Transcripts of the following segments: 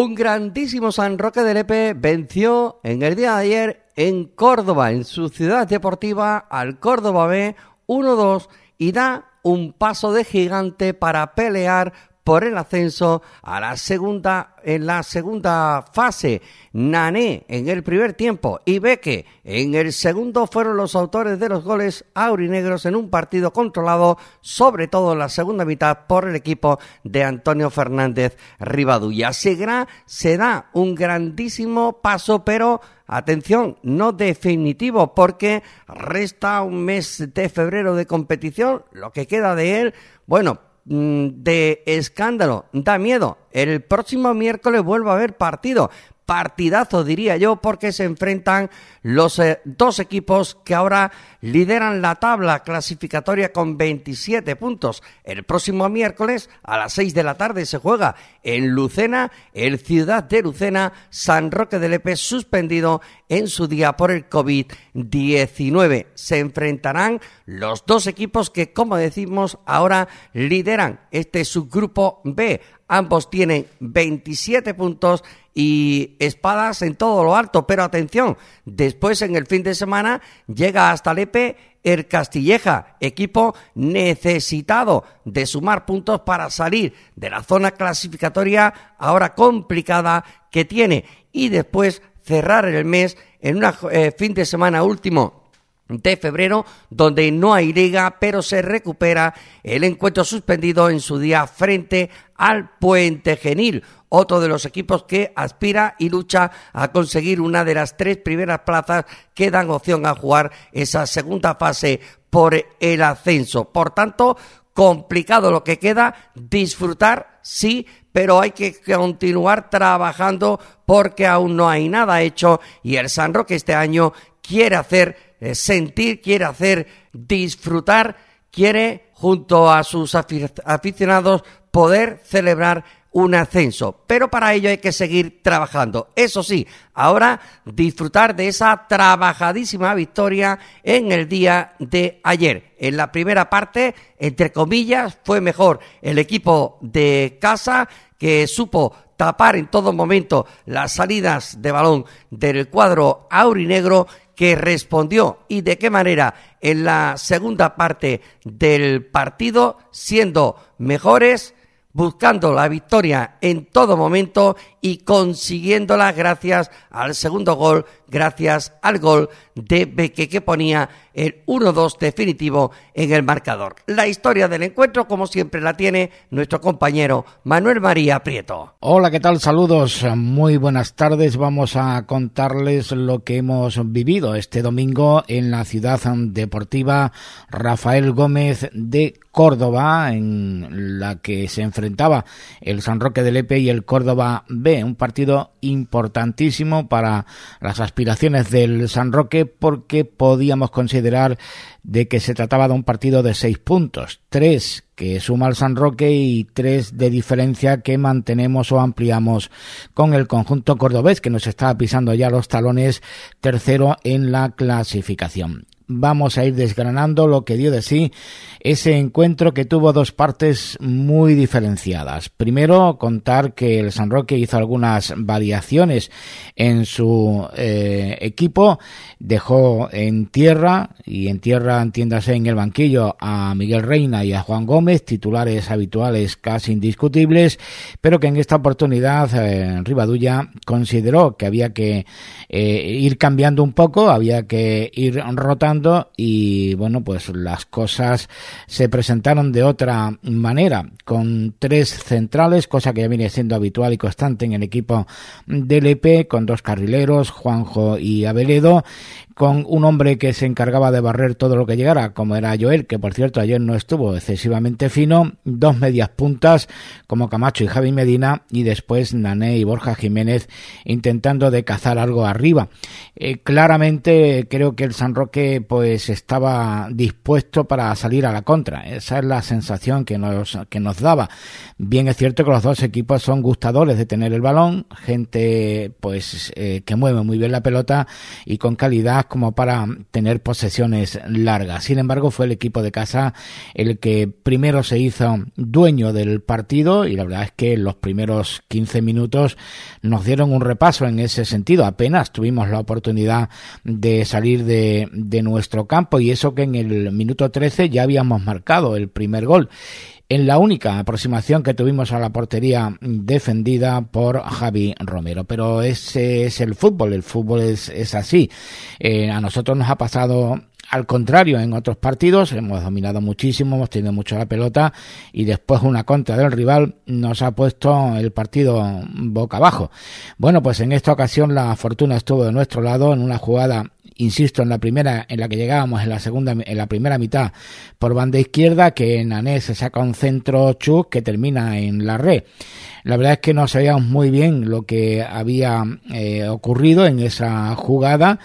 Un grandísimo San Roque de Lepe venció en el día de ayer en Córdoba, en su ciudad deportiva, al Córdoba B 1-2 y da un paso de gigante para pelear por el ascenso a la segunda en la segunda fase. Nané en el primer tiempo y Beque en el segundo fueron los autores de los goles aurinegros en un partido controlado, sobre todo en la segunda mitad, por el equipo de Antonio Fernández Rivadulla. Segra se da un grandísimo paso, pero atención, no definitivo, porque resta un mes de febrero de competición, lo que queda de él, bueno, de escándalo, da miedo. El próximo miércoles vuelve a haber partido. Partidazo, diría yo, porque se enfrentan los eh, dos equipos que ahora lideran la tabla clasificatoria con 27 puntos. El próximo miércoles a las 6 de la tarde se juega en Lucena, el Ciudad de Lucena, San Roque de Lepe suspendido en su día por el COVID-19. Se enfrentarán los dos equipos que, como decimos, ahora lideran este subgrupo B. Ambos tienen 27 puntos y espadas en todo lo alto. Pero atención, después en el fin de semana llega hasta Lepe el Castilleja, equipo necesitado de sumar puntos para salir de la zona clasificatoria ahora complicada que tiene y después cerrar el mes en un eh, fin de semana último de febrero, donde no hay liga, pero se recupera el encuentro suspendido en su día frente al Puente Genil, otro de los equipos que aspira y lucha a conseguir una de las tres primeras plazas que dan opción a jugar esa segunda fase por el ascenso. Por tanto, complicado lo que queda, disfrutar sí, pero hay que continuar trabajando porque aún no hay nada hecho y el San Roque este año quiere hacer sentir, quiere hacer disfrutar, quiere junto a sus aficionados poder celebrar un ascenso. Pero para ello hay que seguir trabajando. Eso sí, ahora disfrutar de esa trabajadísima victoria en el día de ayer. En la primera parte, entre comillas, fue mejor el equipo de casa que supo tapar en todo momento las salidas de balón del cuadro aurinegro que respondió y de qué manera en la segunda parte del partido, siendo mejores, buscando la victoria en todo momento y consiguiéndola gracias al segundo gol, gracias al gol de Beque que ponía el 1-2 definitivo en el marcador. La historia del encuentro, como siempre, la tiene nuestro compañero Manuel María Prieto. Hola, ¿qué tal? Saludos, muy buenas tardes. Vamos a contarles lo que hemos vivido este domingo en la ciudad deportiva Rafael Gómez de Córdoba, en la que se enfrentaba el San Roque de Lepe y el Córdoba B, un partido importantísimo para las aspiraciones del San Roque porque podíamos considerar de que se trataba de un partido de seis puntos, tres que suma el San Roque y tres de diferencia que mantenemos o ampliamos con el conjunto cordobés que nos está pisando ya los talones tercero en la clasificación vamos a ir desgranando lo que dio de sí ese encuentro que tuvo dos partes muy diferenciadas. Primero, contar que el San Roque hizo algunas variaciones en su eh, equipo, dejó en tierra, y en tierra entiéndase en el banquillo, a Miguel Reina y a Juan Gómez, titulares habituales casi indiscutibles, pero que en esta oportunidad eh, consideró que había que eh, ir cambiando un poco, había que ir rotando y bueno, pues las cosas se presentaron de otra manera, con tres centrales, cosa que ya viene siendo habitual y constante en el equipo del EP, con dos carrileros, Juanjo y Abeledo, con un hombre que se encargaba de barrer todo lo que llegara, como era Joel, que por cierto ayer no estuvo excesivamente fino, dos medias puntas como Camacho y Javi Medina y después Nané y Borja Jiménez intentando de cazar algo arriba. Eh, claramente creo que el San Roque pues estaba dispuesto para salir a la contra. Esa es la sensación que nos, que nos daba. Bien es cierto que los dos equipos son gustadores de tener el balón, gente pues eh, que mueve muy bien la pelota y con calidad como para tener posesiones largas. Sin embargo, fue el equipo de casa el que primero se hizo dueño del partido y la verdad es que los primeros 15 minutos nos dieron un repaso en ese sentido. Apenas tuvimos la oportunidad de salir de, de nuestro campo y eso que en el minuto 13 ya habíamos marcado el primer gol en la única aproximación que tuvimos a la portería defendida por Javi Romero. Pero ese es el fútbol, el fútbol es, así. Eh, a nosotros nos ha pasado al contrario, en otros partidos hemos dominado muchísimo, hemos tenido mucho la pelota y después una contra del rival nos ha puesto el partido boca abajo. Bueno, pues en esta ocasión la fortuna estuvo de nuestro lado en una jugada insisto, en la primera, en la que llegábamos en la segunda, en la primera mitad por banda izquierda, que en Anés se saca un centro chus que termina en la red. La verdad es que no sabíamos muy bien lo que había eh, ocurrido en esa jugada,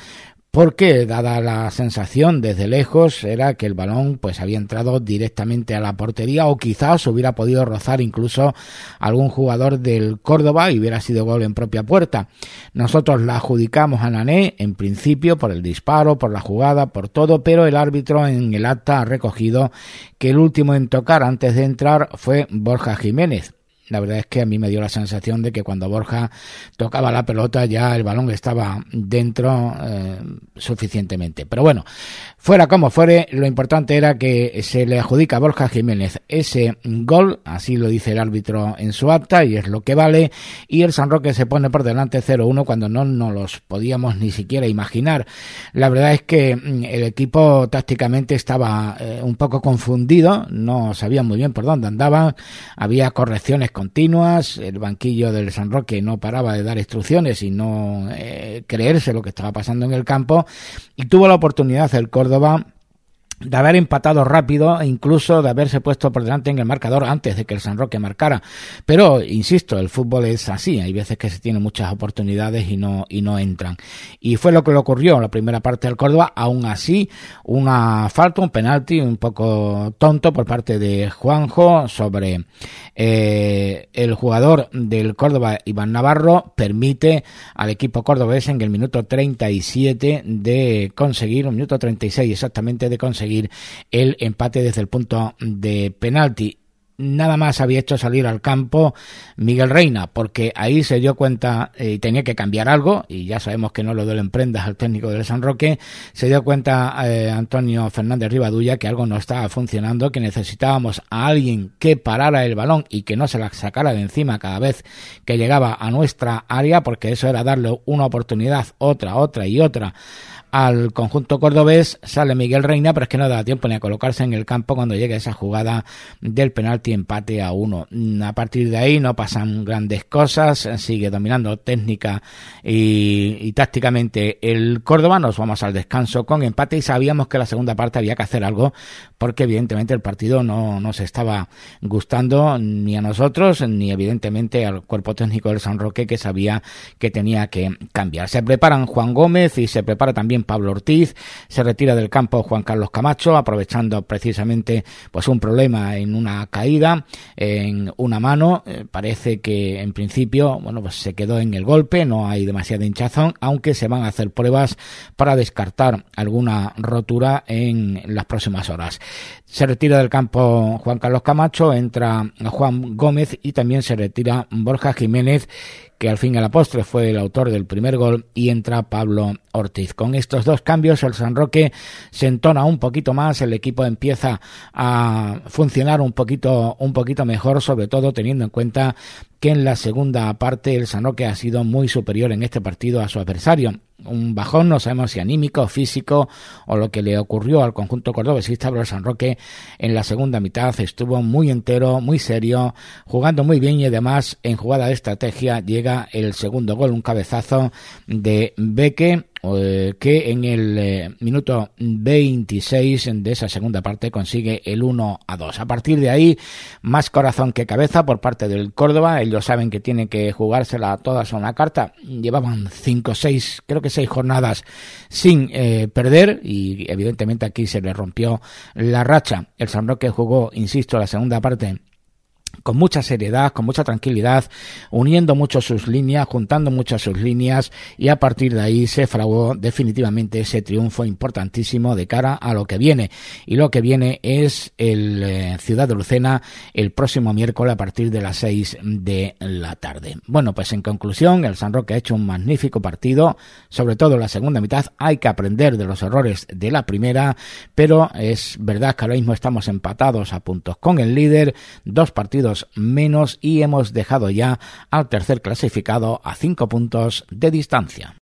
porque dada la sensación desde lejos era que el balón pues había entrado directamente a la portería o quizás hubiera podido rozar incluso algún jugador del Córdoba y hubiera sido gol en propia puerta. Nosotros la adjudicamos a Nané en principio por el disparo, por la jugada, por todo, pero el árbitro en el acta ha recogido que el último en tocar antes de entrar fue Borja Jiménez la verdad es que a mí me dio la sensación de que cuando Borja tocaba la pelota ya el balón estaba dentro eh, suficientemente. Pero bueno, fuera como fuere, lo importante era que se le adjudica a Borja Jiménez ese gol, así lo dice el árbitro en su acta y es lo que vale, y el San Roque se pone por delante 0-1 cuando no nos los podíamos ni siquiera imaginar. La verdad es que mm, el equipo tácticamente estaba eh, un poco confundido, no sabía muy bien por dónde andaba, había correcciones continuas, el banquillo del San Roque no paraba de dar instrucciones y no eh, creerse lo que estaba pasando en el campo y tuvo la oportunidad el Córdoba de haber empatado rápido e incluso de haberse puesto por delante en el marcador antes de que el San Roque marcara. Pero, insisto, el fútbol es así, hay veces que se tienen muchas oportunidades y no, y no entran. Y fue lo que le ocurrió en la primera parte del Córdoba, aún así, una falta, un penalti un poco tonto por parte de Juanjo sobre eh, el jugador del Córdoba, Iván Navarro, permite al equipo cordobés en el minuto 37 de conseguir, un minuto 36 exactamente de conseguir el empate desde el punto de penalti nada más había hecho salir al campo Miguel Reina, porque ahí se dio cuenta eh, y tenía que cambiar algo, y ya sabemos que no lo duelen prendas al técnico del San Roque, se dio cuenta eh, Antonio Fernández Rivadulla que algo no estaba funcionando, que necesitábamos a alguien que parara el balón y que no se la sacara de encima cada vez que llegaba a nuestra área, porque eso era darle una oportunidad, otra, otra y otra al conjunto cordobés, sale Miguel Reina, pero es que no da tiempo ni a colocarse en el campo cuando llegue esa jugada del penalti empate a uno. A partir de ahí no pasan grandes cosas, sigue dominando técnica y, tácticamente el Córdoba. Nos vamos al descanso con empate y sabíamos que la segunda parte había que hacer algo porque evidentemente el partido no nos estaba gustando ni a nosotros ni evidentemente al cuerpo técnico del San Roque que sabía que tenía que cambiar. Se preparan Juan Gómez y se prepara también Pablo Ortiz, se retira del campo Juan Carlos Camacho, aprovechando precisamente pues un problema en una caída, en una mano, eh, parece que en principio, bueno, pues se quedó en el golpe, no hay demasiada hinchazón, aunque se van a hacer pruebas para descartar alguna rotura en las próximas horas. Se retira del campo Juan Carlos Camacho, entra Juan Gómez y también se retira Borja Jiménez, que al fin y al postre fue el autor del primer gol, y entra Pablo Ortiz. Con estos dos cambios, el San Roque se entona un poquito más, el equipo empieza a funcionar un poquito, un poquito mejor, sobre todo teniendo en cuenta que en la segunda parte el San Roque ha sido muy superior en este partido a su adversario un bajón, no sabemos si anímico, físico o lo que le ocurrió al conjunto cordobesista, pero San Roque en la segunda mitad. Estuvo muy entero, muy serio, jugando muy bien y además en jugada de estrategia llega el segundo gol, un cabezazo de Beque que en el eh, minuto 26 de esa segunda parte consigue el 1 a 2. A partir de ahí, más corazón que cabeza por parte del Córdoba. Ellos saben que tienen que jugársela todas a una carta. Llevaban 5, 6, creo que 6 jornadas sin eh, perder y evidentemente aquí se le rompió la racha. El San Roque jugó, insisto, la segunda parte con mucha seriedad, con mucha tranquilidad, uniendo mucho sus líneas, juntando mucho sus líneas y a partir de ahí se fraguó definitivamente ese triunfo importantísimo de cara a lo que viene. Y lo que viene es el eh, Ciudad de Lucena el próximo miércoles a partir de las seis de la tarde. Bueno, pues en conclusión, el San Roque ha hecho un magnífico partido, sobre todo la segunda mitad. Hay que aprender de los errores de la primera, pero es verdad que ahora mismo estamos empatados a puntos con el líder, dos menos y hemos dejado ya al tercer clasificado a cinco puntos de distancia.